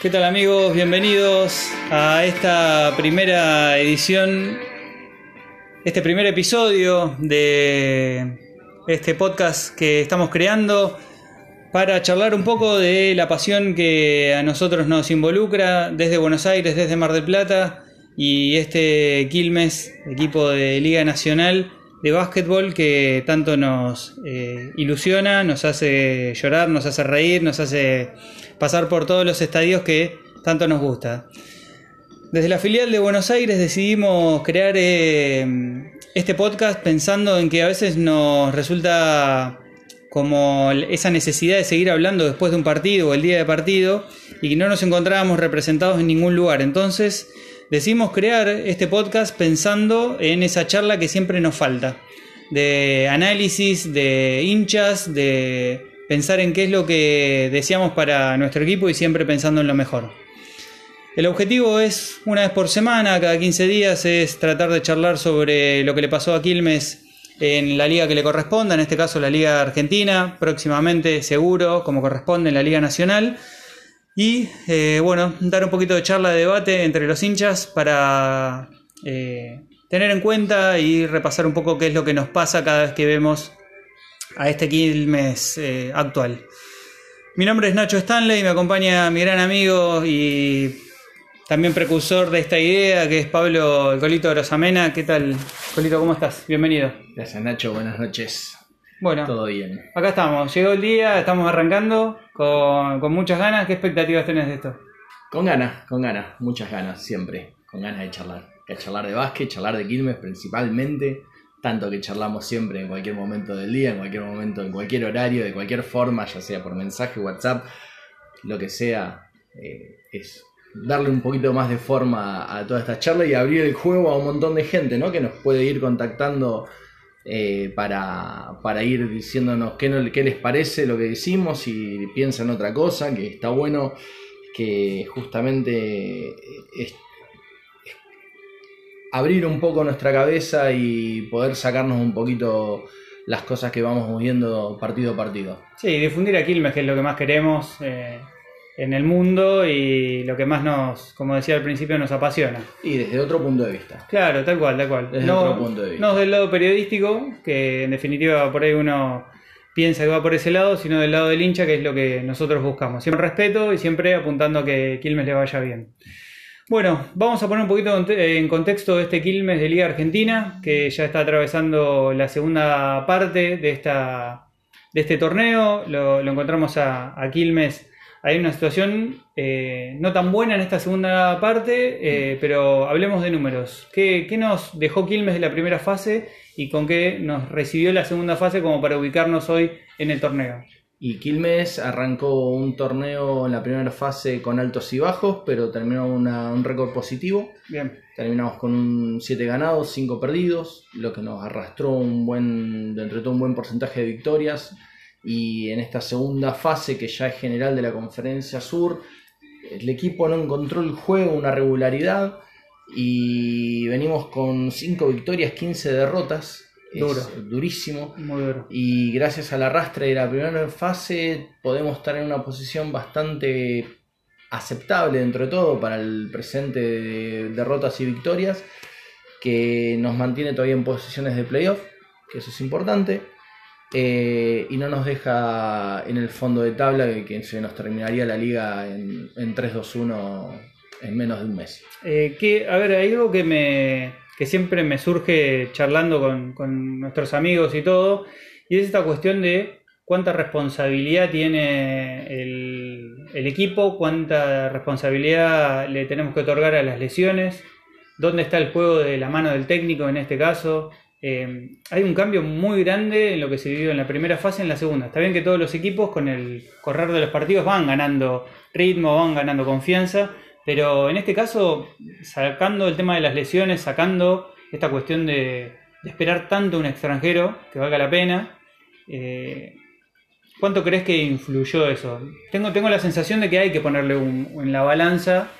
¿Qué tal amigos? Bienvenidos a esta primera edición, este primer episodio de este podcast que estamos creando para charlar un poco de la pasión que a nosotros nos involucra desde Buenos Aires, desde Mar del Plata y este Quilmes, equipo de Liga Nacional de básquetbol que tanto nos eh, ilusiona, nos hace llorar, nos hace reír, nos hace pasar por todos los estadios que tanto nos gusta. Desde la filial de Buenos Aires decidimos crear eh, este podcast pensando en que a veces nos resulta como esa necesidad de seguir hablando después de un partido o el día de partido y que no nos encontrábamos representados en ningún lugar. Entonces decidimos crear este podcast pensando en esa charla que siempre nos falta, de análisis, de hinchas, de pensar en qué es lo que deseamos para nuestro equipo y siempre pensando en lo mejor. El objetivo es, una vez por semana, cada 15 días, es tratar de charlar sobre lo que le pasó a Quilmes en la liga que le corresponda, en este caso la Liga Argentina, próximamente seguro, como corresponde en la Liga Nacional. Y eh, bueno, dar un poquito de charla de debate entre los hinchas para eh, tener en cuenta y repasar un poco qué es lo que nos pasa cada vez que vemos a este Quilmes eh, actual. Mi nombre es Nacho Stanley, me acompaña mi gran amigo y también precursor de esta idea, que es Pablo el Colito Rosamena. ¿Qué tal, Colito? ¿Cómo estás? Bienvenido. Gracias Nacho, buenas noches. Bueno, Todo bien. acá estamos. Llegó el día, estamos arrancando con, con muchas ganas. ¿Qué expectativas tenés de esto? Con ganas, con ganas, muchas ganas, siempre. Con ganas de charlar. Que charlar de básquet, charlar de Quilmes principalmente. Tanto que charlamos siempre en cualquier momento del día, en cualquier momento, en cualquier horario, de cualquier forma, ya sea por mensaje, WhatsApp, lo que sea. eh, es darle un poquito más de forma a toda esta charla y abrir el juego a un montón de gente, ¿no? Que nos puede ir contactando eh, para, para ir diciéndonos qué, no- qué les parece lo que decimos, si piensan otra cosa, que está bueno que justamente abrir un poco nuestra cabeza y poder sacarnos un poquito las cosas que vamos viendo partido a partido. Sí, difundir a Quilmes, que es lo que más queremos eh, en el mundo y lo que más nos, como decía al principio, nos apasiona. Y desde otro punto de vista. Claro, tal cual, tal cual. Desde otro punto de vista. No del lado periodístico, que en definitiva por ahí uno piensa que va por ese lado, sino del lado del hincha, que es lo que nosotros buscamos. Siempre respeto y siempre apuntando a que Quilmes le vaya bien. Bueno, vamos a poner un poquito en contexto este Quilmes de Liga Argentina, que ya está atravesando la segunda parte de, esta, de este torneo. Lo, lo encontramos a, a Quilmes. Hay una situación eh, no tan buena en esta segunda parte, eh, pero hablemos de números. ¿Qué, qué nos dejó Quilmes de la primera fase y con qué nos recibió la segunda fase como para ubicarnos hoy en el torneo? Y Quilmes arrancó un torneo en la primera fase con altos y bajos, pero terminó una- un récord positivo. Bien. Terminamos con un 7 ganados, 5 perdidos, lo que nos arrastró un buen, dentro de todo un buen porcentaje de victorias. Y en esta segunda fase, que ya es general de la Conferencia Sur, el equipo no encontró el juego, una regularidad. Y venimos con 5 victorias, 15 derrotas. Es Duro. durísimo. Muy duro. Y gracias al arrastre de la primera fase podemos estar en una posición bastante aceptable dentro de todo para el presente de derrotas y victorias que nos mantiene todavía en posiciones de playoff, que eso es importante, eh, y no nos deja en el fondo de tabla que, se nos terminaría la liga en, en 3-2-1 en menos de un mes. Eh, que, a ver, hay algo que me que siempre me surge charlando con, con nuestros amigos y todo, y es esta cuestión de cuánta responsabilidad tiene el equipo, cuánta responsabilidad le tenemos que otorgar a las lesiones, dónde está el juego de la mano del técnico en este caso. Eh, hay un cambio muy grande en lo que se vivió en la primera fase y en la segunda. Está bien que todos los equipos con el correr de los partidos van ganando ritmo, van ganando confianza, pero en este caso, sacando el tema de las lesiones, sacando esta cuestión de, de esperar tanto a un extranjero que valga la pena, eh, ¿cuánto crees que influyó eso? Tengo, tengo la sensación de que hay que ponerle un, en la balanza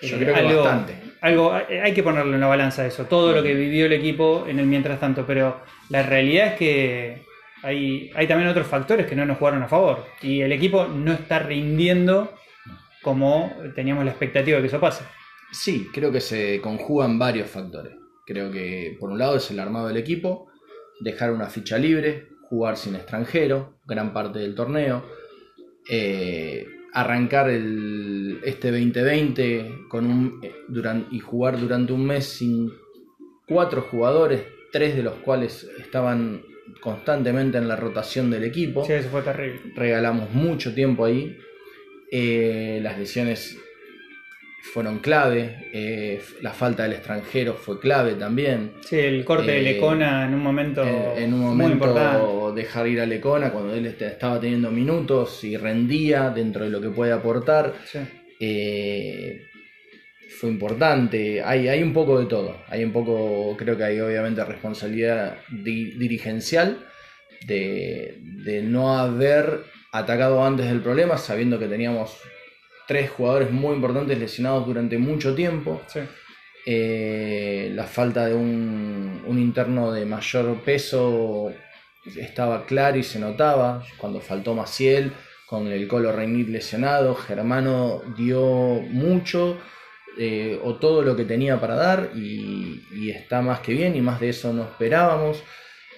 Yo eh, creo que algo- bastante. Algo, hay que ponerlo en la balanza eso, todo lo que vivió el equipo en el mientras tanto, pero la realidad es que hay, hay también otros factores que no nos jugaron a favor y el equipo no está rindiendo como teníamos la expectativa de que eso pase. Sí, creo que se conjugan varios factores. Creo que por un lado es el armado del equipo, dejar una ficha libre, jugar sin extranjero, gran parte del torneo, eh, arrancar el, este 2020 con un, eh, duran- y jugar durante un mes sin cuatro jugadores, tres de los cuales estaban constantemente en la rotación del equipo Sí, eso fue terrible. regalamos mucho tiempo ahí. Eh, las lesiones fueron clave. eh, la falta del extranjero fue clave también. Sí, el corte de Eh, Lecona en un momento, En, en un muy importante. momento dejar ir a Lecona cuando él este- estaba teniendo minutos y rendía dentro de lo que puede aportar. Sí. eh, fue importante. Hay, hay un poco de todo. Hay un poco, creo que hay obviamente responsabilidad di- dirigencial de, de no haber atacado antes del problema, sabiendo que teníamos tres jugadores muy importantes lesionados durante mucho tiempo. Sí. Eh, la falta de un, un interno de mayor peso estaba claro y se notaba cuando faltó Maciel con el Colo Reinit lesionado. Germano dio mucho eh, o todo lo que tenía para dar y, y está más que bien y más de eso no esperábamos.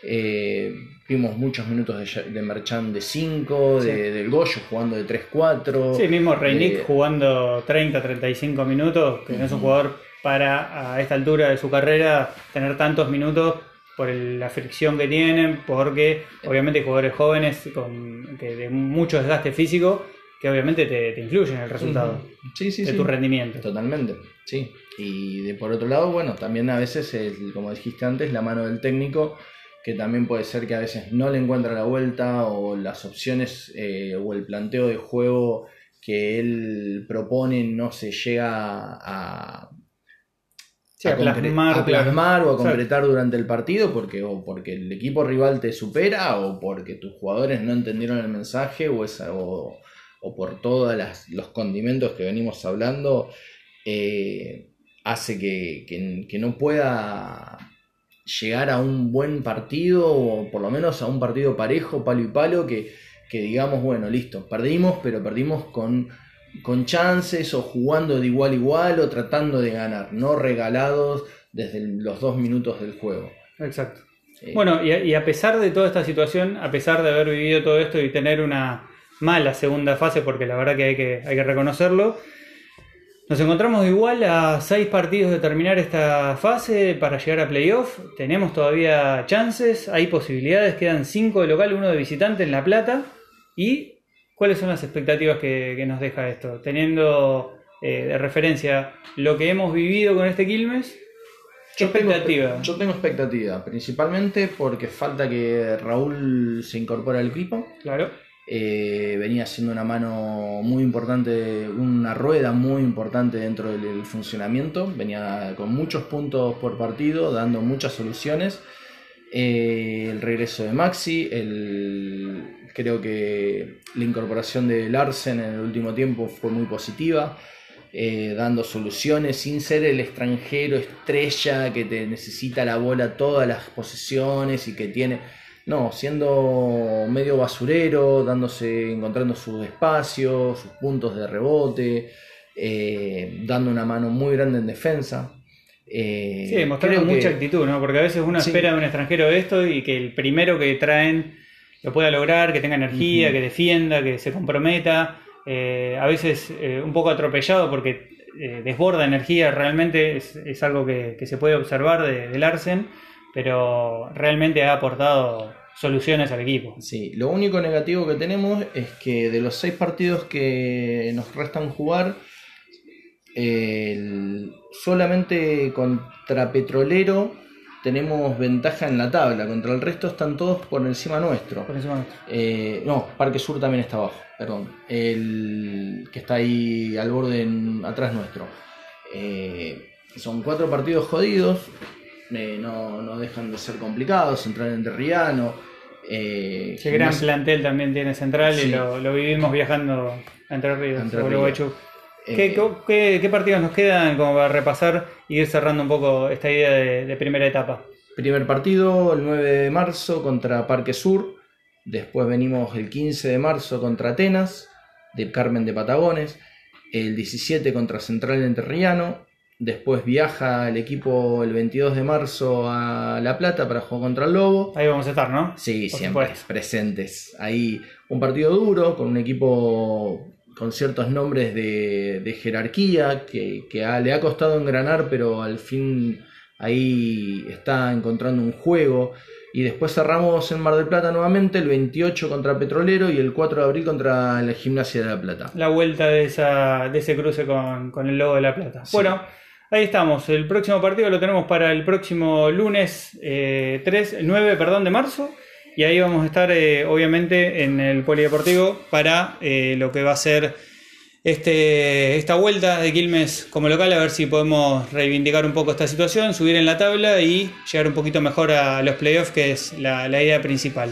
Eh, vimos muchos minutos de, de Merchan de 5, Sí. de, del Goyo jugando de 3-4. Sí, mismo Reinick Eh, jugando 30, 35 minutos, que no es un jugador para a esta altura de su carrera tener tantos minutos por el- la fricción que tienen, porque obviamente hay jugadores jóvenes con que de mucho desgaste físico que obviamente te, te influyen en el resultado Sí, sí, de tu rendimiento. Totalmente, sí. Y de por otro lado, bueno, también a veces, el- como dijiste antes, la mano del técnico, que también puede ser que a veces no le encuentra la vuelta o las opciones eh, o el planteo de juego que él propone no se llega a, Sí, a concre- plasmar, a plasmar o a concretar durante el partido porque o porque el equipo rival te supera o porque tus jugadores no entendieron el mensaje o, esa, o, o por todos los condimentos que venimos hablando eh, hace que, que- que no pueda llegar a un buen partido o por lo menos a un partido parejo, palo y palo, que, que digamos, bueno, listo, perdimos, pero perdimos con, con chances o jugando de igual a igual o tratando de ganar, no regalados desde los dos minutos del juego. Exacto. Eh, Bueno, y a, y a pesar de toda esta situación, a pesar de haber vivido todo esto y tener una mala segunda fase, porque la verdad que hay que, hay que reconocerlo, nos encontramos igual a seis partidos de terminar esta fase para llegar a playoff. Tenemos todavía chances, hay posibilidades, quedan cinco de local, uno de visitante en La Plata. ¿Y cuáles son las expectativas que, que nos deja esto? Teniendo eh, de referencia lo que hemos vivido con este Quilmes, ¿qué Yo tengo, expectativa? yo tengo expectativa, principalmente porque falta que Raúl se incorpore al equipo. Claro. Eh, venía siendo una mano muy importante, una rueda muy importante dentro del, funcionamiento. Venía con muchos puntos por partido, dando muchas soluciones. Eh, el regreso de Maxi, el, creo que la incorporación de Larsen en el último tiempo fue muy positiva. eh, dando soluciones sin ser el extranjero estrella que te necesita la bola todas las posiciones y que tiene no, siendo medio basurero, dándose, encontrando sus espacios, sus puntos de rebote, eh, dando una mano muy grande en defensa. Eh, Sí, mostrando que- mucha actitud, ¿no? Porque a veces uno Sí. espera de un extranjero esto y que el primero que traen lo pueda lograr, que tenga energía, que defienda, que se comprometa. Eh, a veces eh, un poco atropellado porque eh, desborda energía, realmente es, es algo que, que se puede observar de, de Larsen, pero realmente ha aportado soluciones al equipo. Sí, lo único negativo que tenemos es que de los seis partidos que nos restan jugar, el- solamente contra Petrolero tenemos ventaja en la tabla, contra el resto están todos por encima nuestro. Por encima nuestro. Eh, no, Parque Sur también está abajo, perdón. El que está ahí al borde en- atrás nuestro. Eh, son cuatro partidos jodidos. Eh, no, no dejan de ser complicados. Entrar en Terriano. Eh, Ese gran plantel también tiene central y lo, lo vivimos viajando a Entre Ríos, Entre. ¿Qué, Eh, qué- qué partidos nos quedan como para repasar y ir cerrando un poco esta idea de, de primera etapa? Primer partido, el 9 de marzo contra Parque Sur. Después venimos el 15 de marzo contra Atenas, de Carmen de Patagones. El 17 contra Central Entrerriano. Después viaja el equipo el 22 de marzo a La Plata para jugar contra el Lobo. Ahí vamos a estar, ¿no? Sí, Por siempre supuesto. presentes. Ahí un partido duro con un equipo con ciertos nombres de, de jerarquía que, le ha costado engranar, pero al fin ahí está encontrando un juego. Y después cerramos en Mar del Plata nuevamente, el 28 contra Petrolero y el 4 de abril contra la Gimnasia de La Plata. La vuelta de, esa, de ese cruce con, con el logo de la plata. Sí. Bueno, ahí estamos. El próximo partido lo tenemos para el próximo lunes eh, 3, 9 perdón, de marzo. Y ahí vamos a estar, eh, obviamente, en el Polideportivo para eh, lo que va a ser este, esta vuelta de Quilmes como local, a ver si podemos reivindicar un poco esta situación, subir en la tabla y llegar un poquito mejor a los playoffs, que es la, la idea principal.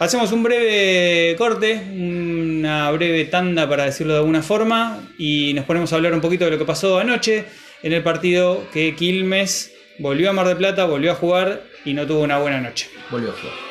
Hacemos un breve corte, una breve tanda para decirlo de alguna forma, y nos ponemos a hablar un poquito de lo que pasó anoche en el partido que Quilmes volvió a Mar del Plata, volvió a jugar y no tuvo una buena noche. Volvió a jugar.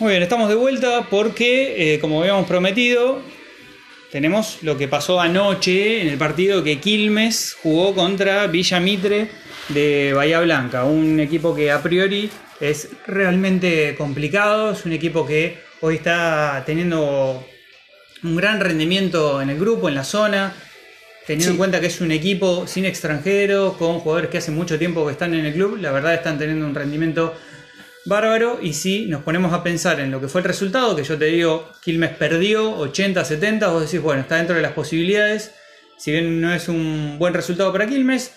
Muy bien, estamos de vuelta porque, eh, como habíamos prometido, tenemos lo que pasó anoche en el partido que Quilmes jugó contra Villa Mitre de Bahía Blanca, un equipo que a priori es realmente complicado, es un equipo que hoy está teniendo un gran rendimiento en el grupo, en la zona, teniendo en cuenta que es un equipo sin extranjeros, con jugadores que hace mucho tiempo que están en el club, la verdad están teniendo un rendimiento bárbaro y si nos ponemos a pensar en lo que fue el resultado, que yo te digo, Quilmes perdió 80-70, vos decís, bueno, está dentro de las posibilidades, si bien no es un buen resultado para Quilmes,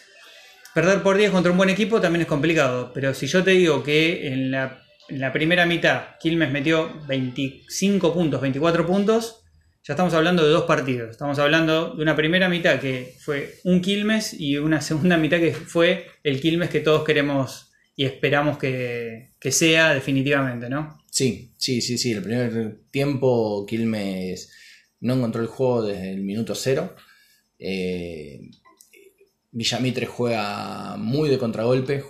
perder por 10 contra un buen equipo también es complicado, pero si yo te digo que en la, en la primera mitad Quilmes metió 25 puntos, 24 puntos, ya estamos hablando de dos partidos, estamos hablando de una primera mitad que fue un Quilmes y una segunda mitad que fue el Quilmes que todos queremos y esperamos que, que sea definitivamente, ¿no? Sí, sí, sí, sí. El primer tiempo Quilmes no encontró el juego desde el minuto cero. Eh, Villamitre juega muy de contragolpe,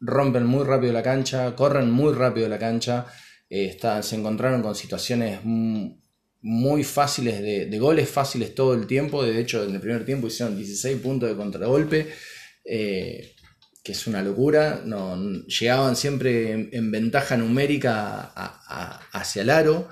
rompen muy rápido la cancha, corren muy rápido la cancha. eh, se encontraron con situaciones muy fáciles de, de goles fáciles todo el tiempo. De hecho, en el primer tiempo hicieron 16 puntos de contragolpe. eh, que es una locura, no, llegaban siempre en, en ventaja numérica a- a- hacia el aro,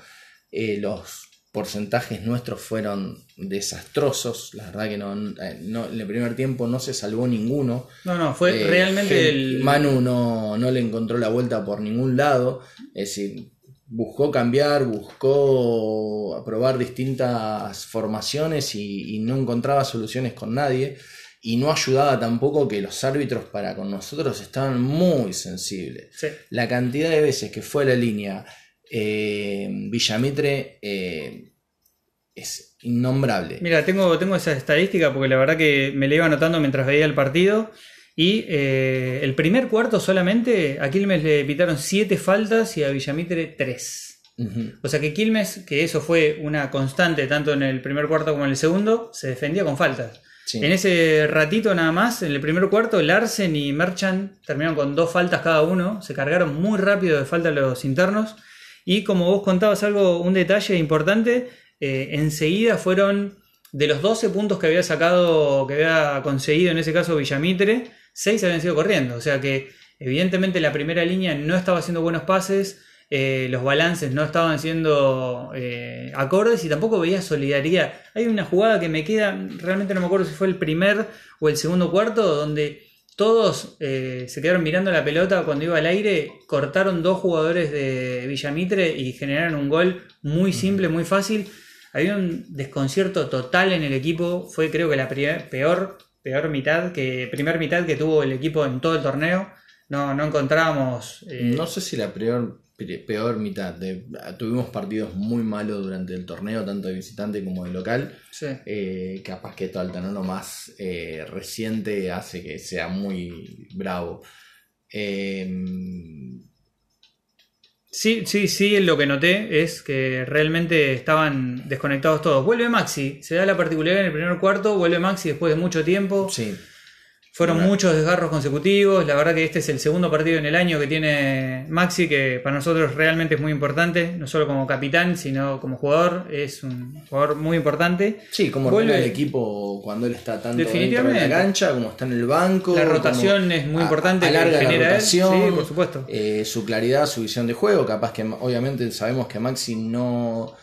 eh, los porcentajes nuestros fueron desastrosos, la verdad que no, eh, no- en el primer tiempo no se salvó ninguno, No, no, fue Eh, realmente el... Manu no, no le encontró la vuelta por ningún lado. Es decir, buscó cambiar, buscó probar distintas formaciones y, y no encontraba soluciones con nadie. Y no ayudaba tampoco que los árbitros para con nosotros estaban muy sensibles. Sí. La cantidad de veces que fue a la línea eh, Villamitre eh, es innombrable. Mira, tengo, tengo esa estadística porque la verdad que me la iba anotando mientras veía el partido. Y eh, el primer cuarto solamente a Quilmes le pitaron 7 faltas y a Villamitre 3. Ujú. O sea que Quilmes, que eso fue una constante tanto en el primer cuarto como en el segundo, se defendía con faltas. En ese ratito nada más, en el primer cuarto, Larsen y Merchant terminaron con dos faltas cada uno. Se cargaron muy rápido de falta los internos. Y como vos contabas algo, un detalle importante, eh, enseguida fueron de los 12 puntos que había sacado, que había conseguido en ese caso Villamitre, 6 habían sido corriendo. O sea que evidentemente la primera línea no estaba haciendo buenos pases, eh, los balances no estaban siendo eh, acordes y tampoco veía solidaridad. Hay una jugada que me queda, realmente no me acuerdo si fue el primer o el segundo cuarto, donde todos eh, se quedaron mirando la pelota cuando iba al aire, cortaron dos jugadores de Villamitre y generaron un gol muy simple, muy fácil. Había un desconcierto total en el equipo, fue creo que la peor, peor mitad, que primer mitad que tuvo el equipo en todo el torneo. No, no encontrábamos... No sé si la peor, pe- peor mitad. De- tuvimos partidos muy malos durante el torneo, tanto de visitante como de local. Sí. Eh, capaz que esto Altamirano más eh, reciente hace que sea muy bravo. Eh, Sí, sí, sí, lo que noté es que realmente estaban desconectados todos. Vuelve Maxi, se da la particularidad en el primer cuarto, vuelve Maxi después de mucho tiempo. sí, Fueron muchos desgarros consecutivos. La verdad que este es el segundo partido en el año que tiene Maxi, que para nosotros realmente es muy importante, no solo como capitán, sino como jugador. Es un jugador muy importante. sí, como Vuelve- el equipo cuando él está tanto dentro de la cancha como está en el banco. La rotación es muy a- importante que alarga la genera él. rotación, Sí, por supuesto. eh, su claridad, su visión de juego. Capaz que obviamente sabemos que Maxi no,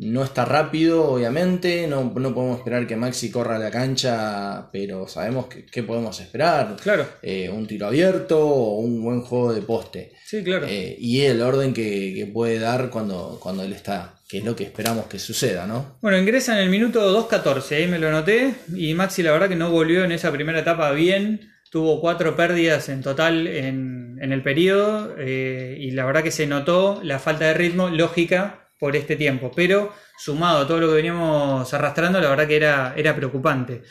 no está rápido, obviamente. No, no podemos esperar que Maxi corra a la cancha, pero sabemos qué podemos esperar. Claro, Eh, un tiro abierto o un buen juego de poste. sí, claro. Eh, y el orden que, que puede dar cuando, cuando él está, que es lo que esperamos que suceda, ¿no? Bueno, ingresa en el minuto 2.14, ahí me lo anoté. Y Maxi, la verdad que no volvió en esa primera etapa bien. Tuvo cuatro pérdidas en total en, en el periodo. eh, y la verdad que se notó la falta de ritmo lógica por este tiempo. Pero sumado a todo lo que veníamos arrastrando, la verdad que era, era preocupante.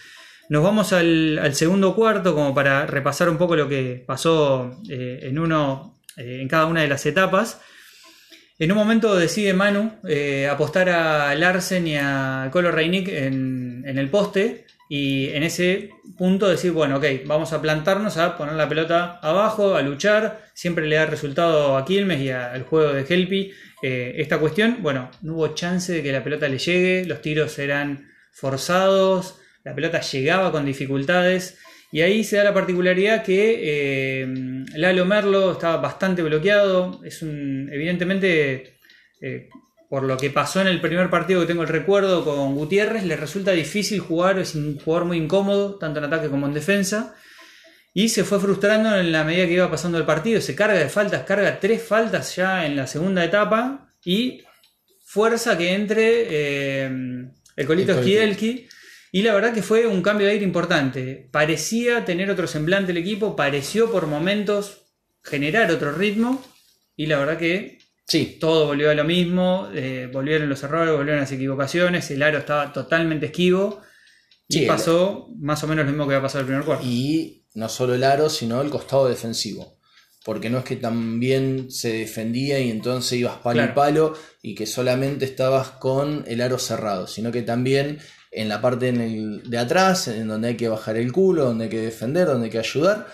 Nos vamos al, segundo cuarto, como para repasar un poco lo que pasó eh, en, uno, eh, en cada una de las etapas. En un momento decide Manu eh, apostar a Larsen y a Colo Reinik en, en el poste y en ese punto decir, bueno, ok, vamos a plantarnos a poner la pelota abajo, a luchar, siempre le da resultado a Quilmes y al juego de Helpi eh, esta cuestión. Bueno, no hubo chance de que la pelota le llegue, los tiros eran forzados, la pelota llegaba con dificultades. Y ahí se da la particularidad que eh, Lalo Merlo estaba bastante bloqueado. Es un, evidentemente, eh, por lo que pasó en el primer partido que tengo el recuerdo con Gutiérrez, le resulta difícil jugar, es un jugador muy incómodo, tanto en ataque como en defensa. Y se fue frustrando en la medida que iba pasando el partido. Se carga de faltas, carga tres faltas ya en la segunda etapa. Y fuerza que entre eh, el Colito El Colito. Skielki. Y la verdad que fue un cambio de aire importante. Parecía tener otro semblante el equipo, pareció por momentos generar otro ritmo. Y la verdad que Sí, todo volvió a lo mismo, eh, volvieron los errores, volvieron las equivocaciones, el aro estaba totalmente esquivo. Y Sí, el- pasó más o menos lo mismo que había pasado el primer cuarto. y no solo el aro, sino el costado defensivo. Porque no es que también se defendía y entonces ibas palo Claro. y palo y que solamente estabas con el aro cerrado, sino que también en la parte en el- de atrás, en donde hay que bajar el culo, donde hay que defender, donde hay que ayudar,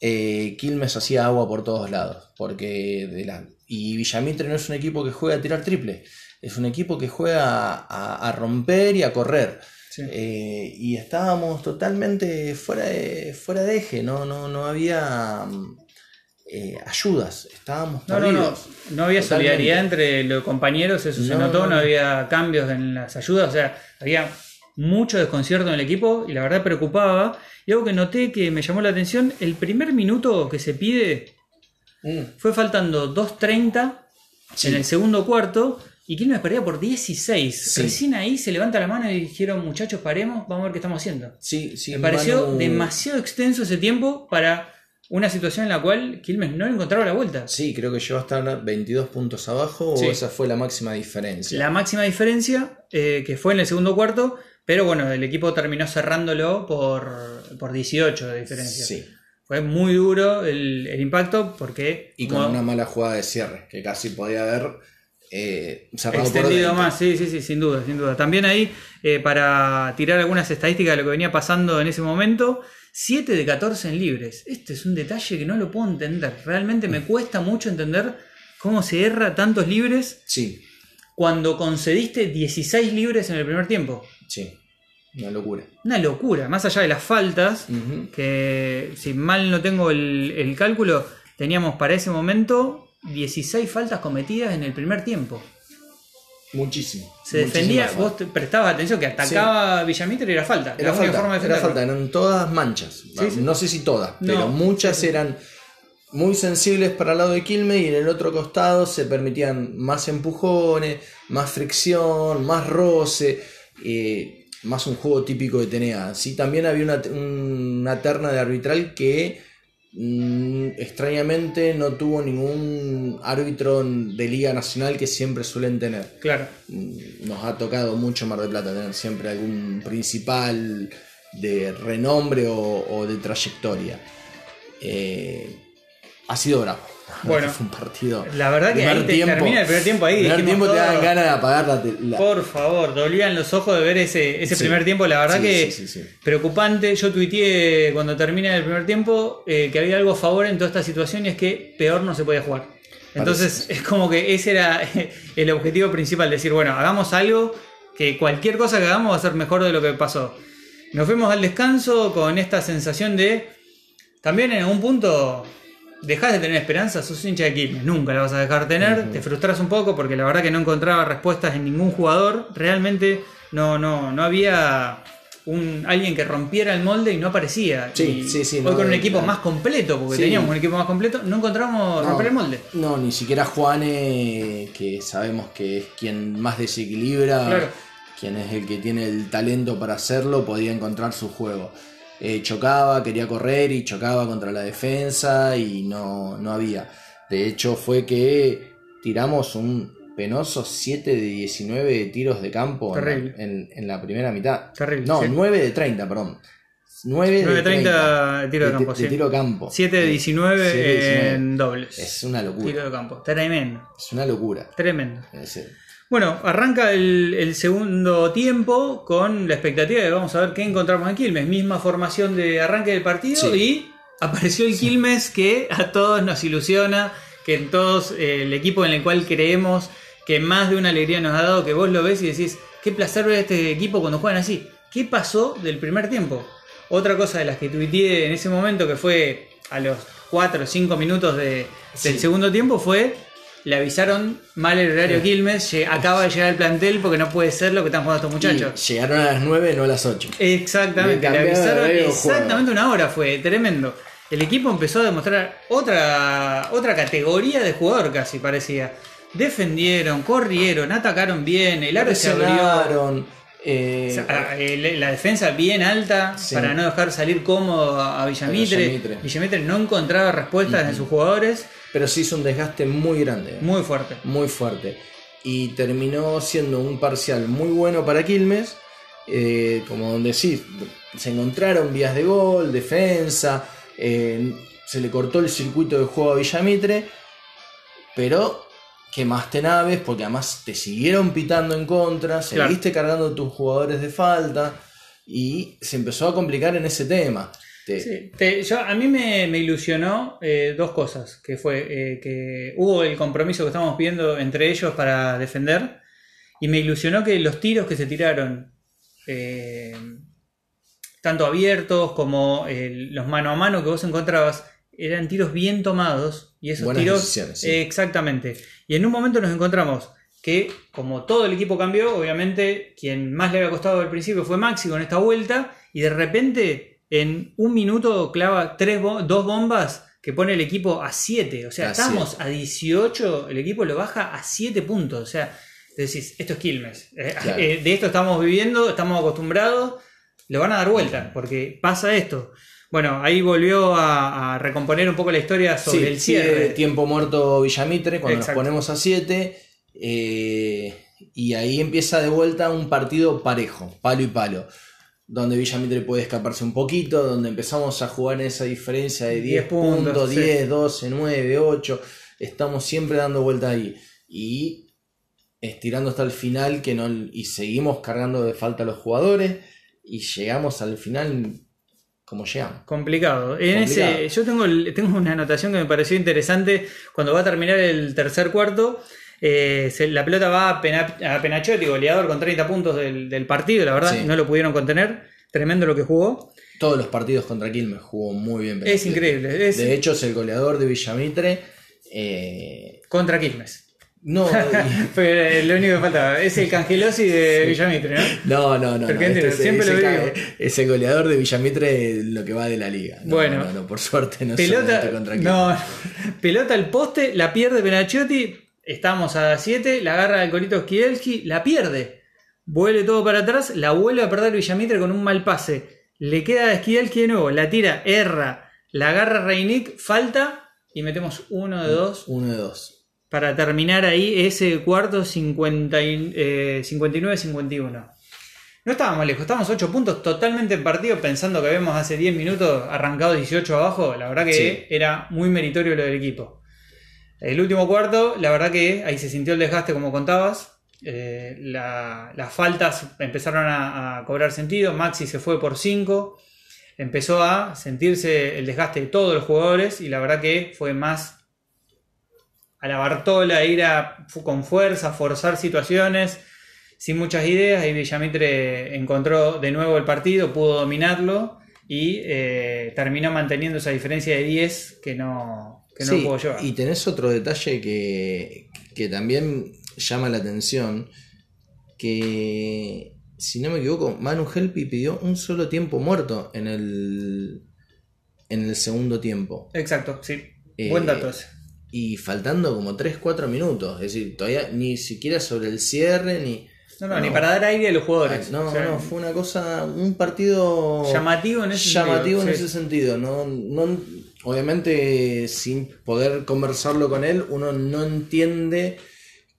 eh, Quilmes hacía agua por todos lados. Porque de la, y Villamitre no es un equipo que juega a tirar triple, es un equipo que juega a, a romper y a correr. Sí. Eh, y estábamos totalmente fuera de, fuera de eje, no, no, no había mm, eh, ayudas, estábamos No, no, no. No había Totalmente. solidaridad entre los compañeros, eso se No, notó, no, no, no. había cambios en las ayudas, o sea, había mucho desconcierto en el equipo y la verdad preocupaba. Y algo que noté que me llamó la atención, el primer minuto que se pide Mm, fue faltando 2.30 Sí. en el segundo cuarto y Quilmes perdía por 16. Sí. Recién ahí se levanta la mano y dijeron, muchachos, paremos, vamos a ver qué estamos haciendo. sí, sí, Me pareció demasiado extenso ese tiempo para una situación en la cual Quilmes no encontraba la vuelta. Sí, creo que llegó a estar 22 puntos abajo Sí. o esa fue la máxima diferencia. La máxima diferencia, eh, que fue en el segundo cuarto, pero bueno, el equipo terminó cerrándolo por, por 18 de diferencia. Sí, Fue muy duro el, el impacto porque... y con como- una mala jugada de cierre, que casi podía haber eh, cerrado por extendido dentro. más, sí, sí, sí, sin duda, sin duda. También ahí, eh, para tirar algunas estadísticas de lo que venía pasando en ese momento, 7 de 14 en libres. Este es un detalle que no lo puedo entender. Realmente me cuesta mucho entender cómo se erra tantos libres Sí, cuando concediste 16 libres en el primer tiempo. sí, una locura. Una locura, más allá de las faltas, que si mal no tengo el, el cálculo, teníamos para ese momento 16 faltas cometidas en el primer tiempo. Muchísimo. Se defendía, muchísima vos te prestabas atención que atacaba Villamitre y era falta. Era la única falta, forma de era falta, eran todas manchas. Sí, sí. No sé si todas, No, pero muchas sí, sí. eran muy sensibles para el lado de Quilmes y en el otro costado se permitían más empujones, más fricción, más roce, eh, más un juego típico de TNA. Sí, también había una, una terna de arbitral que mm, extrañamente no tuvo ningún árbitro de Liga Nacional que siempre suelen tener. Claro. Mm, Nos ha tocado mucho Mar del Plata tener siempre algún principal de renombre o, o de trayectoria. Eh, ha sido bravo. Bueno, fue un partido. La verdad que ahí te termina el primer tiempo ahí. primer dijimos tiempo te dan ganas de apagar la, la- Por favor, dolían los ojos de ver ese, ese Sí. primer tiempo. La verdad Sí, que sí, preocupante. Yo tuiteé cuando termina el primer tiempo eh, que había algo a favor en toda esta situación y es que peor no se podía jugar. Entonces es como que ese era el objetivo principal, decir, bueno, hagamos algo que cualquier cosa que hagamos va a ser mejor de lo que pasó. Nos fuimos al descanso con esta sensación de, también en algún punto, dejás de tener esperanza, sos hincha de Quilmes, nunca la vas a dejar de tener, te frustras un poco porque la verdad que no encontraba respuestas en ningún jugador, realmente no, no, no había un, alguien que rompiera el molde y no aparecía. Sí, Y sí, sí, Hoy no, con un eh, equipo más completo, porque Sí. teníamos un equipo más completo, no encontramos No, romper el molde. No, ni siquiera Juane, que sabemos que es quien más desequilibra, Claro. quien es el que tiene el talento para hacerlo, podía encontrar su juego. Eh, chocaba, quería correr y chocaba contra la defensa y no, no había. De hecho, fue que tiramos un penoso 7 de 19 tiros de campo en en, en la primera mitad. Terrible, No, sí. 9 de 30, perdón. 9 de 9 de 30 30 tiro de campo, sí. tiro de campo. 7 de 19 7 de 19. en dobles. Es una Tiro locura. de campo. Tremendo. Es una locura. Tremendo. Ese- Bueno, arranca el, el segundo tiempo con la expectativa de vamos a ver qué encontramos en Quilmes. Misma formación de arranque del partido Sí. y apareció el Quilmes que a todos nos ilusiona, que en todos eh, el equipo en el cual creemos que más de una alegría nos ha dado, que vos lo ves y decís, qué placer ver a este equipo cuando juegan así. ¿Qué pasó del primer tiempo? Otra cosa de las que tuiteé en ese momento, que fue a los 4 o 5 minutos de- del Sí. segundo tiempo, fue le avisaron mal el horario a Quilmes, acaba de llegar el plantel porque no puede ser lo que están jugando estos muchachos. Y llegaron a las 9, no a las 8. Exactamente, Le avisaron exactamente una hora, fue tremendo. El equipo empezó a demostrar otra, otra categoría de jugador casi parecía. Defendieron, corrieron, atacaron bien, el aro se abrió. Eh, O sea, eh, la defensa bien alta Sí. para no dejar salir cómodo a Villamitre. Villamitre. Villamitre no encontraba respuestas en sus jugadores. Pero se hizo un desgaste muy grande. Muy fuerte. muy fuerte. Y terminó siendo un parcial muy bueno para Quilmes. eh, como decís, se encontraron vías de gol, defensa. eh, se le cortó el circuito de juego a Villamitre. Pero quemaste naves porque además te siguieron pitando en contra. Claro. Seguiste cargando tus jugadores de falta. Y se empezó a complicar en ese tema. Te- Sí, te- yo, a mí me, me ilusionó eh, dos cosas, que fue eh, que hubo el compromiso que estamos pidiendo entre ellos para defender, y me ilusionó que los tiros que se tiraron, eh, tanto abiertos como los mano a mano que vos encontrabas, eran tiros bien tomados, y esos Buenas tiros... sí. exactamente. Y en un momento nos encontramos que, como todo el equipo cambió, obviamente quien más le había costado al principio fue Maxi con esta vuelta, y de repente en un minuto clava tres bo- dos bombas que pone el equipo a 7. O sea, A estamos siete. a 18, el equipo lo baja a 7 puntos. O sea, decís, esto es Quilmes. Eh, Claro. eh, de esto estamos viviendo, estamos acostumbrados, lo van a dar vuelta, porque pasa esto. Bueno, ahí volvió a, a recomponer un poco la historia sobre Sí, el cierre. tiempo muerto Villamitre cuando Exacto. nos ponemos a 7. y ahí empieza de vuelta un partido parejo, palo y palo. Donde Villamitre puede escaparse un poquito, donde empezamos a jugar en esa diferencia de 10 10 puntos, puntos, sí. 10, 12, 9, 8. Estamos siempre dando vuelta ahí. Y estirando hasta el final que no, y seguimos cargando de falta a los jugadores. Y llegamos al final como llegamos. Complicado. En Complicado. ese, yo tengo, tengo una anotación que me pareció interesante. Cuando va a terminar el tercer cuarto, eh, se- la pelota va a, Pena- a Penachotti, goleador con 30 puntos del, del partido. La verdad, Sí. no lo pudieron contener. Tremendo lo que jugó. Todos los partidos contra Quilmes jugó muy bien. Es increíble. Es De hecho, es el goleador de Villamitre. eh, contra Quilmes. no, lo único que faltaba. Es el Cangelosi de Villamitre, ¿no? no, no, no. Porque no, entiendo, este es- siempre ese lo ca- digo. Es el goleador de Villamitre lo que va de la liga. No, Bueno. no, no, por suerte no pelota, contra Quilmes. no, pelota al poste, la pierde Penachotti, estamos a 7, la agarra el Corito Skielski, la pierde. Vuelve todo para atrás, la vuelve a perder Villamitre con un mal pase. Le queda a Skielski de nuevo, la tira, erra, la agarra Reinik, falta y metemos uno de dos Uno de dos. para terminar ahí ese cuarto 50 y- eh, 59-51. No estábamos lejos, estábamos 8 puntos totalmente en partido, pensando que habíamos hace 10 minutos arrancado 18 abajo. La verdad que Sí. era muy meritorio lo del equipo. El último cuarto, la verdad que ahí se sintió el desgaste, como contabas. Eh, la- las faltas empezaron a, cobrar sentido. Maxi se fue por 5. Empezó a sentirse el desgaste de todos los jugadores y la verdad que fue más a la Bartola, ir con fuerza, forzar situaciones, sin muchas ideas. Y Villamitre encontró de nuevo el partido, pudo dominarlo y eh, terminó manteniendo esa diferencia de 10 que no, que no Sí, pudo llevar. y tenés otro detalle que, que también llama la atención, que si no me equivoco, Manu Helpi pidió un solo tiempo muerto en el, en el segundo tiempo. Exacto, sí. Eh, Buen dato ese. Y faltando como 3-4 minutos, es decir, todavía ni siquiera sobre el cierre, ni... No, no, ni para dar aire a los jugadores. No, O sea, no, fue una cosa, un partido Llamativo en ese llamativo en sí. ese sentido. No, no, obviamente, sin poder conversarlo con él, uno no entiende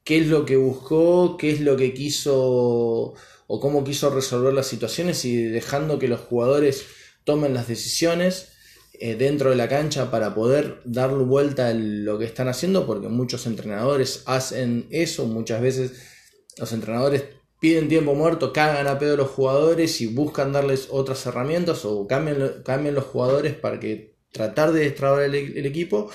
qué es lo que buscó, qué es lo que quiso o cómo quiso resolver las situaciones y dejando que los jugadores tomen las decisiones eh, dentro de la cancha para poder darle vuelta a lo que están haciendo, porque muchos entrenadores hacen eso, muchas veces los entrenadores piden tiempo muerto, cagan a pedo a los jugadores y buscan darles otras herramientas o cambian los jugadores para que tratar de destrabar el, el equipo.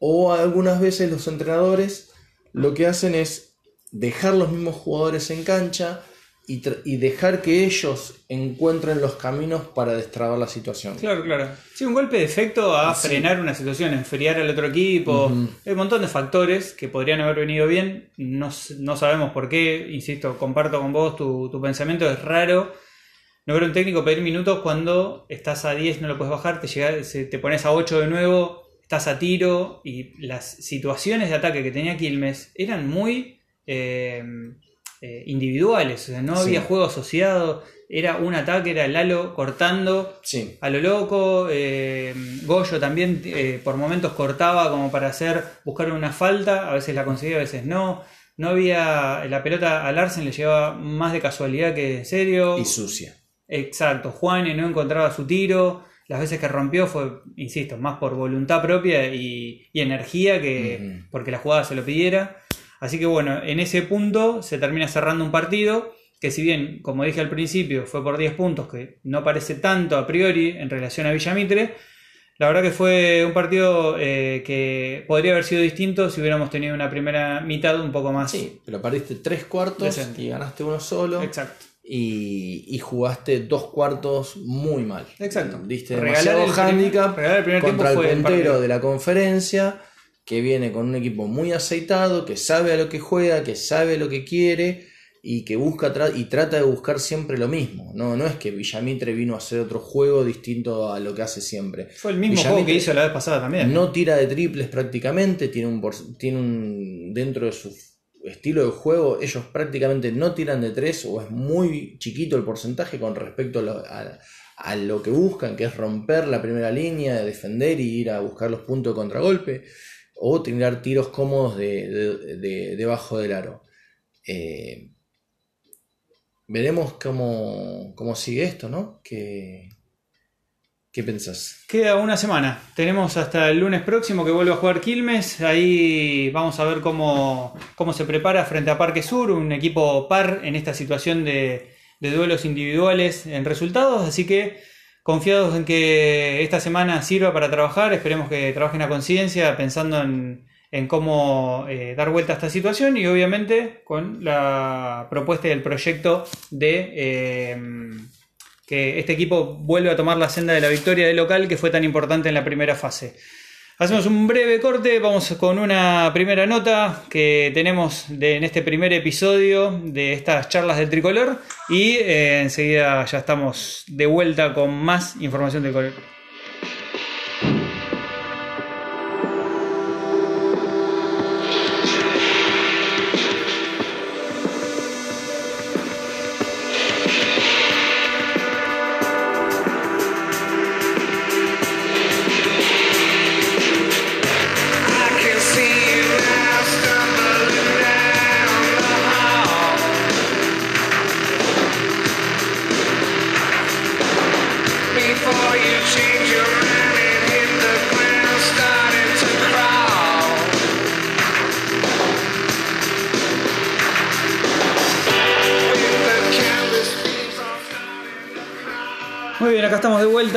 O algunas veces los entrenadores lo que hacen es dejar los mismos jugadores en cancha y, y dejar que ellos encuentren los caminos para destrabar la situación. Claro, claro. Sí, un golpe de efecto a Sí. frenar una situación, enfriar al otro equipo. Hay un montón de factores que podrían haber venido bien. No, no sabemos por qué. Insisto, comparto con vos tu, tu pensamiento. Es raro. No creo un técnico pedir minutos cuando estás a 10, no lo puedes bajar, te, llega- se- te pones a 8 de nuevo, estás a tiro. Y las situaciones de ataque que tenía Quilmes eran muy eh, eh, individuales. O sea, no Sí. había juego asociado. Era un ataque, era Lalo cortando Sí, a lo loco. eh, Goyo también por momentos cortaba como para hacer, buscar una falta, a veces la conseguía, a veces no. No había, la pelota a Larsen le llevaba más de casualidad que en serio. y sucia. Exacto, Juan no encontraba su tiro. Las veces que rompió fue, insisto, más por voluntad propia y, y energía que porque la jugada se lo pidiera. Así que bueno, en ese punto se termina cerrando un partido que si bien, como dije al principio, fue por 10 puntos, que no parece tanto a priori en relación a Villamitre, la verdad que fue un partido eh, que podría haber sido distinto si hubiéramos tenido una primera mitad un poco más. Sí, pero perdiste tres cuartos Decente. y ganaste uno solo. Exacto. Y, y jugaste dos cuartos muy mal. Exacto. Diste Regalar demasiado el primer- handicap regalar el primer contra el puntero de la conferencia, que viene con un equipo muy aceitado, que sabe a lo que juega, que sabe lo que quiere y que busca tra- y trata de buscar siempre lo mismo. No, no es que Villamitre vino a hacer otro juego distinto a lo que hace siempre. Fue el mismo Villamitre juego que hizo la vez pasada también. No tira de triples prácticamente, tiene un, tiene un dentro de su estilo de juego, ellos prácticamente no tiran de tres o es muy chiquito el porcentaje con respecto a lo, que buscan, que es romper la primera línea, defender y ir a buscar los puntos de contragolpe o tirar tiros cómodos de, de- de- debajo del aro. Eh, veremos cómo, cómo sigue esto, ¿no? ¿Qué, qué pensás? Queda una semana. Tenemos hasta el lunes próximo que vuelve a jugar Quilmes. Ahí vamos a ver cómo, cómo se prepara frente a Parque Sur, un equipo par en esta situación de, duelos individuales en resultados. Así que confiados en que esta semana sirva para trabajar. Esperemos que trabajen a conciencia pensando en, en cómo eh, dar vuelta a esta situación y obviamente con la propuesta y el proyecto de... eh, que este equipo vuelve a tomar la senda de la victoria de local que fue tan importante en la primera fase. Hacemos un breve corte, vamos con una primera nota que tenemos en este primer episodio de estas charlas del tricolor y eh, enseguida ya estamos de vuelta con más información del tricolor.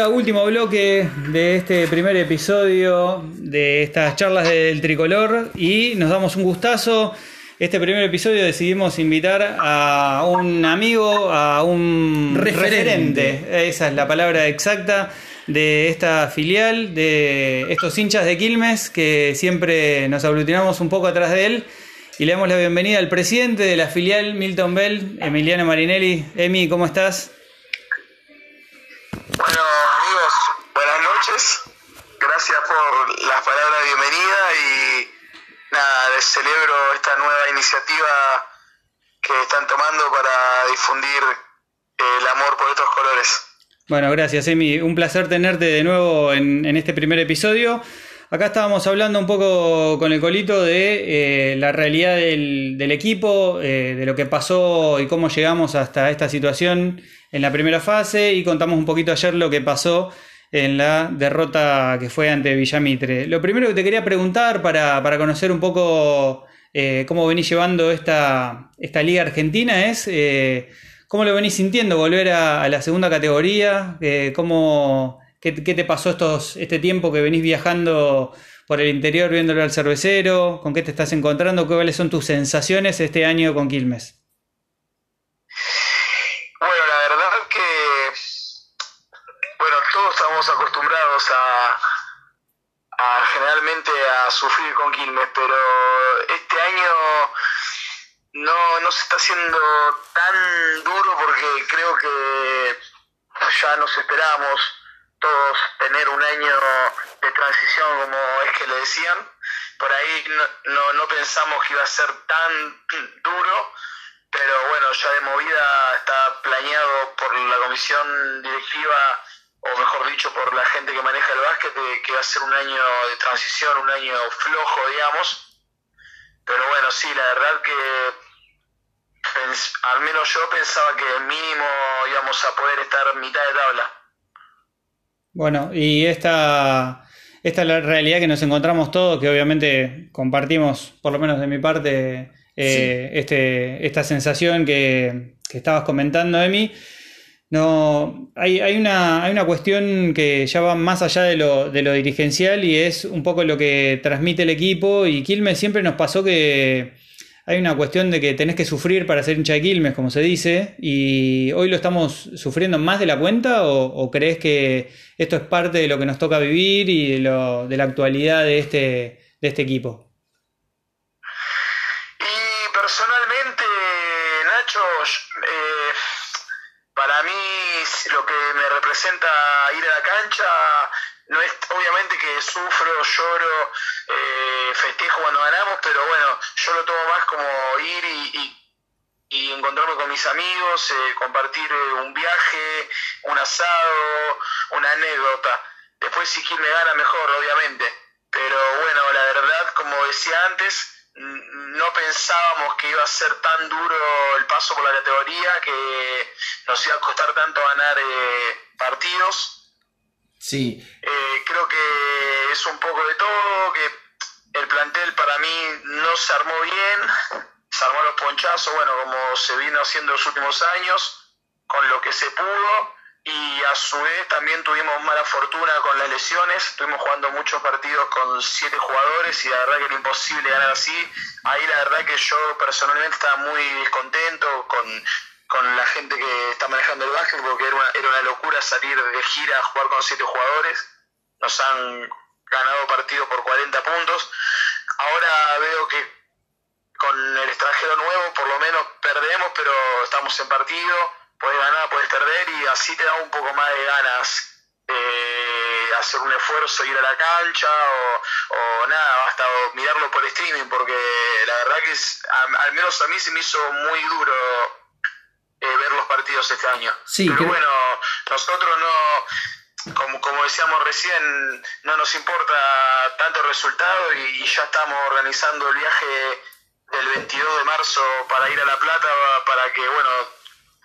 Último bloque de este primer episodio de estas charlas del tricolor y nos damos un gustazo. Este primer episodio decidimos invitar a un amigo, a un Referente. esa es la palabra exacta, de esta filial, de estos hinchas de Quilmes que siempre nos aglutinamos un poco atrás de él. Y le damos la bienvenida al presidente de la filial, Milton Bell, Emiliano Marinelli. Emi, ¿cómo estás? Bueno, buenas noches. Gracias por las palabras de bienvenida y nada, celebro esta nueva iniciativa que están tomando para difundir el amor por estos colores. Bueno, gracias, Emi. Un placer tenerte de nuevo en, este primer episodio. Acá estábamos hablando un poco con el Colito de eh, la realidad del, del equipo, eh, de lo que pasó y cómo llegamos hasta esta situación en la primera fase y contamos un poquito ayer lo que pasó en la derrota que fue ante Villamitre. Lo primero que te quería preguntar para, para conocer un poco eh, cómo venís llevando esta, esta liga argentina es... eh, ¿Cómo lo venís sintiendo volver a, la segunda categoría? Eh, ¿cómo, qué, qué te pasó estos, este tiempo que venís viajando por el interior viéndolo al cervecero? ¿Con qué te estás encontrando? ¿Cuáles son tus sensaciones este año con Quilmes? Bueno, la verdad que, bueno, todos estamos acostumbrados a, generalmente a sufrir con Quilmes, pero este año no, no se está haciendo tan duro porque creo que ya nos esperábamos todos tener un año de transición como es que le decían. Por ahí no, no pensamos que iba a ser tan duro, pero bueno, ya de movida está planeado por la comisión directiva, o mejor dicho, por la gente que maneja el básquet, de que va a ser un año de transición, un año flojo, digamos. Pero bueno, sí, la verdad que pens- al menos yo pensaba que mínimo íbamos a poder estar mitad de tabla. Bueno, y esta, esta es la realidad que nos encontramos todos, que obviamente compartimos, por lo menos de mi parte, eh, este, esta sensación que, que estabas comentando, Emi. No, hay, hay una, hay una cuestión que ya va más allá de lo, de lo dirigencial y es un poco lo que transmite el equipo. Y Quilmes siempre nos pasó que hay una cuestión de que tenés que sufrir para ser hincha de Quilmes, como se dice, y hoy lo estamos sufriendo más de la cuenta o, o crees que esto es parte de lo que nos toca vivir y de, lo, de la actualidad de este, de este equipo? Y personalmente, Nacho, eh, para mí lo que me representa ir a la cancha no es obviamente que sufro, lloro, eh, festejo cuando ganamos, pero bueno, yo lo tomo más como ir y, y- encontrarme con mis amigos, eh, compartir eh, un viaje, un asado, una anécdota. Después si quien me gana mejor, obviamente. Pero bueno, la verdad, como decía antes, no pensábamos que iba a ser tan duro el paso por la categoría, que nos iba a costar tanto ganar eh, partidos. Sí, Eh, creo que es un poco de todo, que el plantel para mí no se armó bien, se armó los ponchazos, bueno, como se vino haciendo los últimos años, con lo que se pudo, y a su vez también tuvimos mala fortuna con las lesiones, estuvimos jugando muchos partidos con siete jugadores y la verdad que era imposible ganar así, ahí la verdad que yo personalmente estaba muy descontento con, con la gente que está manejando el básquet porque era una, era una locura salir de gira a jugar con siete jugadores, nos han ganado partidos por 40 puntos, ahora veo que con el extranjero nuevo por lo menos perdemos, pero estamos en partido, puedes ganar, puedes perder y así te da un poco más de ganas eh, hacer un esfuerzo, ir a la cancha o, o nada, basta o mirarlo por streaming porque la verdad que es, al menos a mí se me hizo muy duro eh, ver los partidos este año. Sí, Pero creo- bueno, nosotros no, como, como decíamos recién, no nos importa tanto el resultado y, y ya estamos organizando el viaje del 22 de marzo para ir a La Plata para que, bueno,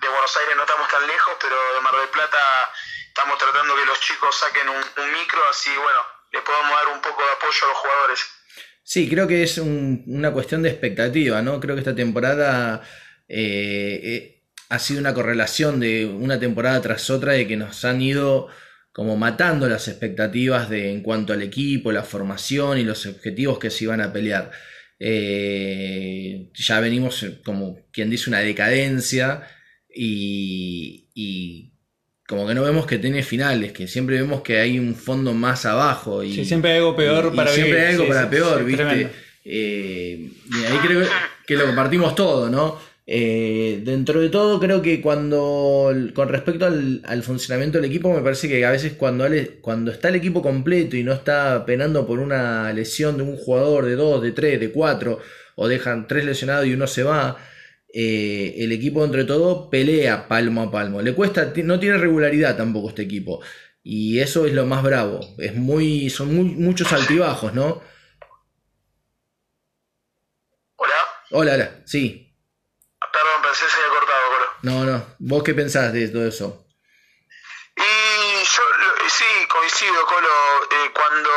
de Buenos Aires no estamos tan lejos, pero de Mar del Plata estamos tratando que los chicos saquen un, un micro, así bueno, le podemos dar un poco de apoyo a los jugadores. Sí, creo que es un- una cuestión de expectativa, ¿no? Creo que esta temporada eh, eh, ha sido una correlación de una temporada tras otra de que nos han ido como matando las expectativas de en cuanto al equipo, la formación y los objetivos que se iban a pelear. Eh, ya venimos eh, como quien dice una decadencia y, y como que no vemos que tiene finales, que siempre vemos que hay un fondo más abajo y Sí, siempre hay algo peor y- y para siempre vivir. hay algo Sí, para sí, peor, ¿viste? Eh, y ahí creo que lo compartimos todo, ¿no? Eh, dentro de todo, creo que cuando, con respecto al, al funcionamiento del equipo, me parece que a veces cuando, cuando está el equipo completo y no está penando por una lesión de un jugador, de dos, de tres, de cuatro, o dejan tres lesionados y uno se va, eh, el equipo entre todo pelea palmo a palmo. Le cuesta, no tiene regularidad tampoco este equipo. Y eso es lo más bravo. Es muy, son muy, muchos altibajos, ¿no? Hola, Hola, hola, sí. perdón, pensé que se había cortado, Colo. No, no. ¿Vos qué pensás de todo eso? Y yo sí, coincido, Colo, eh, cuando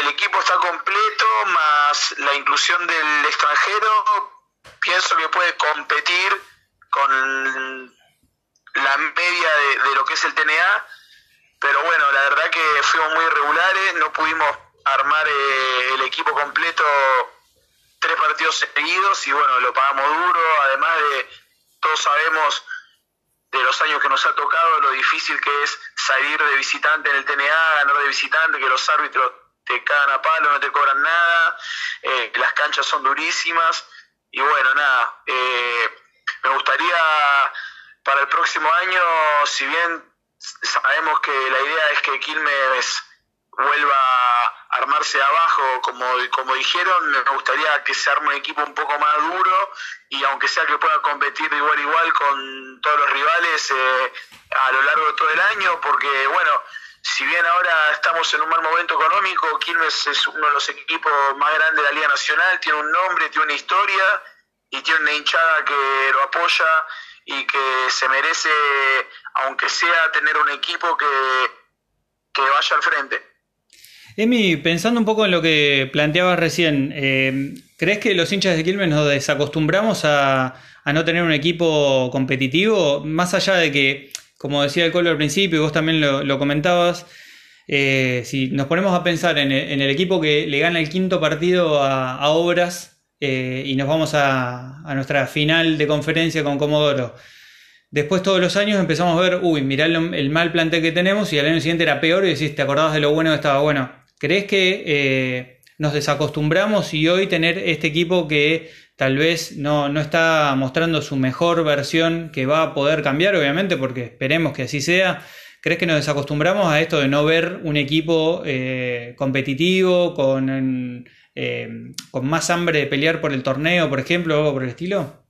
el equipo está completo, más la inclusión del extranjero, pienso que puede competir con la media de, de lo que es el TNA, pero bueno, la verdad que fuimos muy irregulares, no pudimos armar eh, el equipo completo tres partidos seguidos y bueno, lo pagamos duro, además de, todos sabemos de los años que nos ha tocado, lo difícil que es salir de visitante en el TNA, ganar de visitante, que los árbitros te cagan a palo, no te cobran nada, eh, las canchas son durísimas. Y bueno, nada, eh, me gustaría para el próximo año, si bien sabemos que la idea es que Quilmes vuelva armarse abajo, como, como dijeron, me gustaría que se arme un equipo un poco más duro y aunque sea que pueda competir igual igual con todos los rivales eh, a lo largo de todo el año, porque bueno, si bien ahora estamos en un mal momento económico, Quilmes es uno de los equipos más grandes de la Liga Nacional, tiene un nombre, tiene una historia y tiene una hinchada que lo apoya y que se merece, aunque sea, tener un equipo que, que vaya al frente. Emi, pensando un poco en lo que planteabas recién, eh, ¿crees que los hinchas de Quilmes nos desacostumbramos a, no tener un equipo competitivo? Más allá de que, como decía el Colo al principio y vos también lo, comentabas, eh, si nos ponemos a pensar en el, equipo que le gana el quinto partido a, Obras eh, y nos vamos a, a nuestra final de conferencia con Comodoro. Después todos los años empezamos a ver, uy, mirá el, el mal plantel que tenemos y al año siguiente era peor y decís, te acordabas de lo bueno que estaba bueno. ¿Crees que eh, nos desacostumbramos y hoy tener este equipo que tal vez no, no está mostrando su mejor versión, que va a poder cambiar, obviamente, porque esperemos que así sea? ¿Crees que nos desacostumbramos a esto de no ver un equipo eh, competitivo, con, eh, con más hambre de pelear por el torneo, por ejemplo, o algo por el estilo?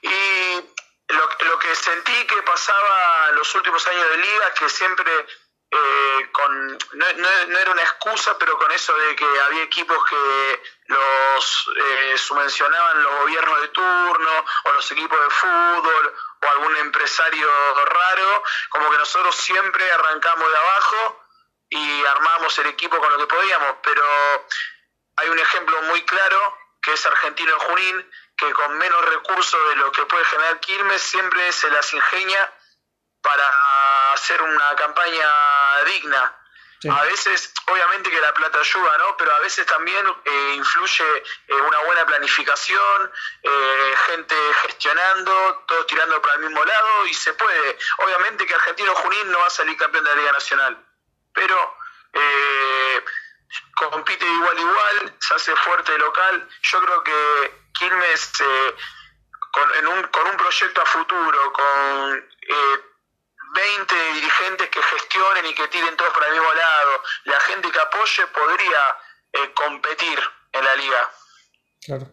Y lo, que sentí que pasaba los últimos años de liga que siempre eh, con no, era una excusa, pero con eso de que había equipos que los eh, subvencionaban los gobiernos de turno o los equipos de fútbol o algún empresario raro, como que nosotros siempre arrancamos de abajo y armamos el equipo con lo que podíamos, pero hay un ejemplo muy claro que es Argentino en Junín, que con menos recursos de lo que puede generar Quilmes siempre se las ingenia para hacer una campaña digna. Sí. A veces, obviamente que la plata ayuda, ¿no? Pero a veces también eh, influye eh, una buena planificación, eh, gente gestionando, todos tirando para el mismo lado y se puede. Obviamente que Argentino Junín no va a salir campeón de la Liga Nacional, pero compite igual igual, se hace fuerte local. Yo creo que Quilmes, con, en un, con un proyecto a futuro, con eh, 20 dirigentes que gestionen y que tiren todos para el mismo lado, la gente que apoye podría eh, competir en la liga. Claro.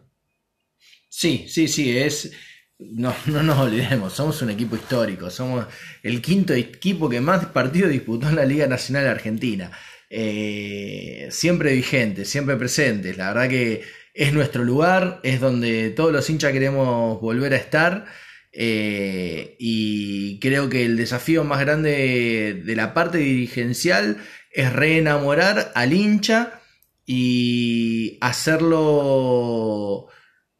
Sí, sí, sí, es. No, no nos olvidemos, somos un equipo histórico, somos el quinto equipo que más partidos disputó en la Liga Nacional Argentina. Eh, siempre vigentes, siempre presentes. La verdad que es nuestro lugar, es donde todos los hinchas queremos volver a estar. Eh, y creo que el desafío más grande de la parte dirigencial es reenamorar al hincha y hacerlo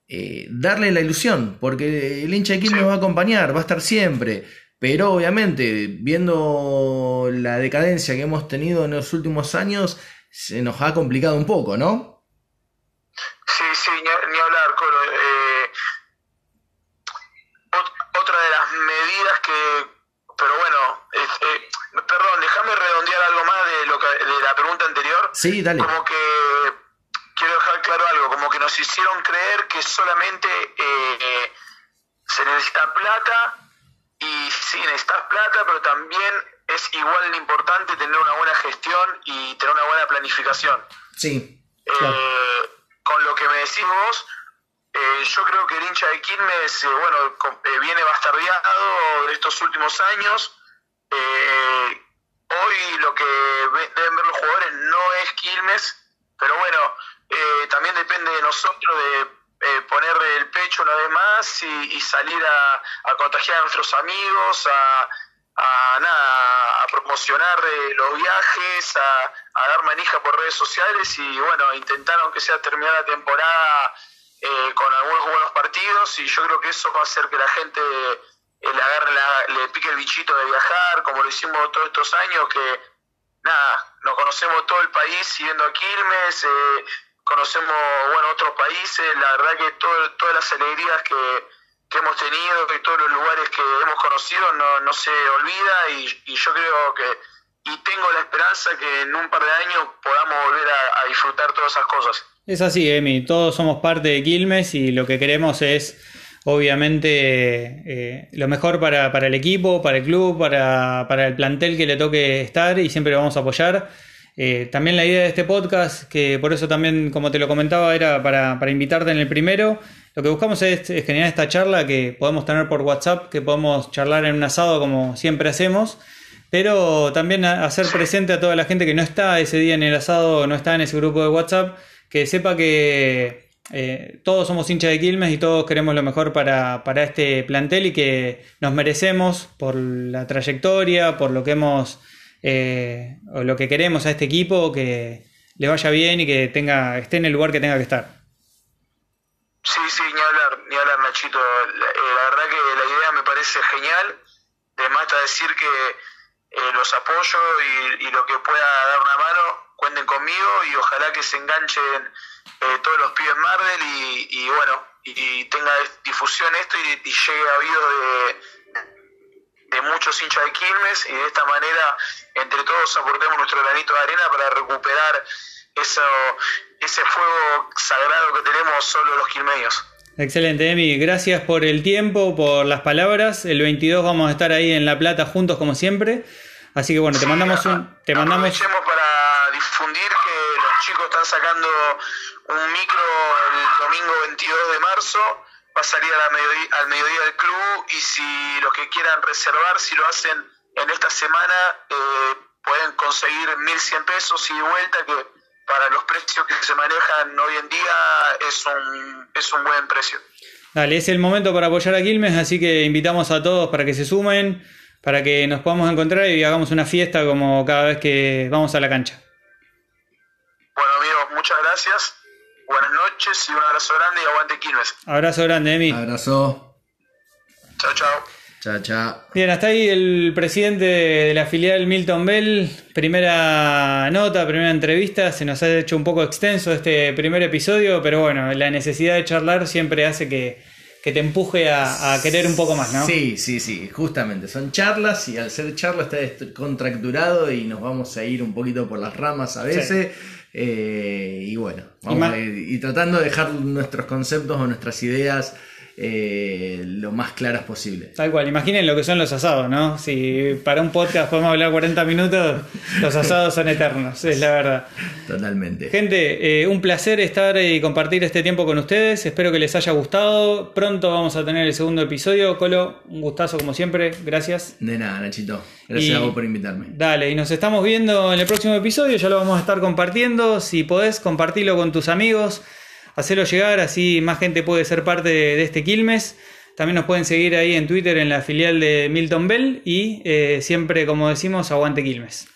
eh, darle la ilusión, porque el hincha de Quilmes va a acompañar, va a estar siempre. Pero obviamente, viendo la decadencia que hemos tenido en los últimos años, se nos ha complicado un poco, ¿no? Sí, sí, ni, hablar, Colo. Eh, otra de las medidas que, pero bueno, eh, perdón, déjame redondear algo más de, lo que, de la pregunta anterior. Sí, dale. Como que quiero dejar claro algo, como que nos hicieron creer que solamente eh, se necesita plata y sí, necesitas plata, pero también es igual de importante tener una buena gestión y tener una buena planificación. Sí, Eh, Claro. con lo que me decís vos, eh, yo creo que el hincha de Quilmes, eh, bueno, eh, viene bastardeado de estos últimos años. Eh, hoy lo que deben ver los jugadores no es Quilmes, pero bueno, también depende de nosotros de poner el pecho una vez más y, salir a, contagiar a nuestros amigos, a, nada, a promocionar los viajes, a, a dar manija por redes sociales y bueno, intentar aunque sea terminar la temporada eh, con algunos buenos partidos y yo creo que eso va a hacer que la gente eh, le agarre le pique el bichito de viajar, como lo hicimos todos estos años que nada, nos conocemos todo el país siguiendo a Quilmes, eh, conocemos bueno otros países, la verdad que todo- todas las alegrías que, que hemos tenido, que todos los lugares que hemos conocido no, no se olvida y, y yo creo que y tengo la esperanza que en un par de años podamos volver a disfrutar todas esas cosas. Es así, Emi, todos somos parte de Quilmes y lo que queremos es, obviamente, eh, lo mejor para, para el equipo, para el club, para, para el plantel que le toque estar y siempre lo vamos a apoyar. Eh, también la idea de este podcast, que por eso también, como te lo comentaba, era para, para invitarte en el primero. Lo que buscamos es, es generar esta charla que podemos tener por WhatsApp, que podemos charlar en un asado como siempre hacemos pero también hacer presente a toda la gente que no está ese día en el asado, no está en ese grupo de WhatsApp, que sepa que eh, todos somos hinchas de Quilmes y todos queremos lo mejor para, para este plantel y que nos merecemos por la trayectoria, por lo que hemos eh, o lo que queremos a este equipo, que le vaya bien y que tenga esté en el lugar que tenga que estar. Sí, sí, ni hablar, ni hablar, Nachito. La, eh, verdad que la idea me parece genial. De está decir que los apoyo y lo que pueda dar una mano, cuenten conmigo y ojalá que se enganchen eh, todos los pibes Marvel y, y bueno, y, tenga difusión esto y, y llegue a oídos de, de muchos hinchas de Quilmes y de esta manera entre todos aportemos nuestro granito de arena para recuperar eso, ese fuego sagrado que tenemos solo los quilmeños. Excelente, Emi. Gracias por el tiempo, por las palabras. El 22 vamos a estar ahí en La Plata juntos como siempre. Así que bueno, te mandamos un... Te mandamos... Para difundir que los chicos están sacando un micro el domingo 22 de marzo. Va a salir al mediodía del club y si los que quieran reservar, si lo hacen en esta semana, eh, pueden conseguir 1.100 pesos y de vuelta que para los precios que se manejan hoy en día es un, es un buen precio. Dale, es el momento para apoyar a Quilmes, así que invitamos a todos para que se sumen, para que nos podamos encontrar y hagamos una fiesta como cada vez que vamos a la cancha. Muchas gracias, buenas noches y un abrazo grande y aguante Quilmes. Abrazo grande, Emi. Abrazo. Chao, chao. Chao, chao. Bien, hasta ahí el presidente de la filial Milton Bell. Primera nota, primera entrevista. Se nos ha hecho un poco extenso este primer episodio, pero bueno, la necesidad de charlar siempre hace que, que te empuje a, a querer un poco más, ¿no? Sí, sí, sí, justamente. Son charlas y al ser charlas está est- contracturado y nos vamos a ir un poquito por las ramas a veces. Eh, y bueno, vamos a y tratando de dejar nuestros conceptos o nuestras ideas eh, lo más claras posible. Tal cual, imaginen lo que son los asados, ¿no? Si para un podcast podemos hablar 40 minutos, los asados son eternos, es la verdad. Totalmente. Gente, eh, un placer estar y compartir este tiempo con ustedes. Espero que les haya gustado. Pronto vamos a tener el segundo episodio. Colo, un gustazo como siempre. Gracias. De nada, Nachito. Gracias Y- a vos por invitarme. Dale, y nos estamos viendo en el próximo episodio. Ya lo vamos a estar compartiendo. Si podés, compartilo con tus amigos. Hacelo llegar, así más gente puede ser parte de, este Quilmes. También nos pueden seguir ahí en Twitter en la filial de Milton Bell y eh, siempre, como decimos, aguante Quilmes.